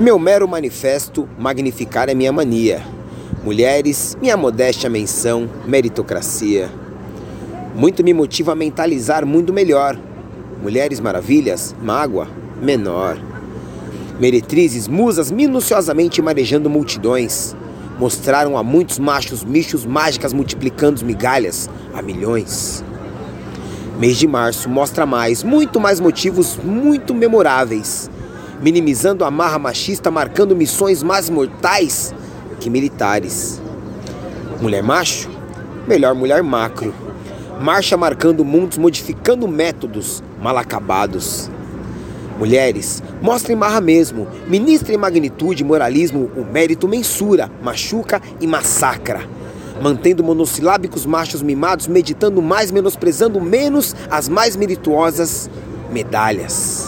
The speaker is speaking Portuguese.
Meu mero manifesto, magnificar é minha mania. Mulheres, minha modéstia menção, meritocracia. Muito me motiva a mentalizar mundo melhor. Mulheres maravilhas, mágoa, menor. Meretrizes, musas minuciosamente marejando multidões. Mostraram a muitos machos michos mágicas multiplicando migalhas a milhões. Mês de março mostra mais, muito mais motivos muito memoráveis minimizando a marra machista, marcando missões mais mortais que militares. Mulher macho? Melhor mulher macro. Marcha marcando mundos, modificando métodos mal acabados. Mulheres, mostrem marra mesmo, ministrem magnitude, moralismo, o mérito mensura, machuca e massacra. Mantendo monossilábicos machos mimados, meditando mais, menosprezando menos as mais merituosas medalhas.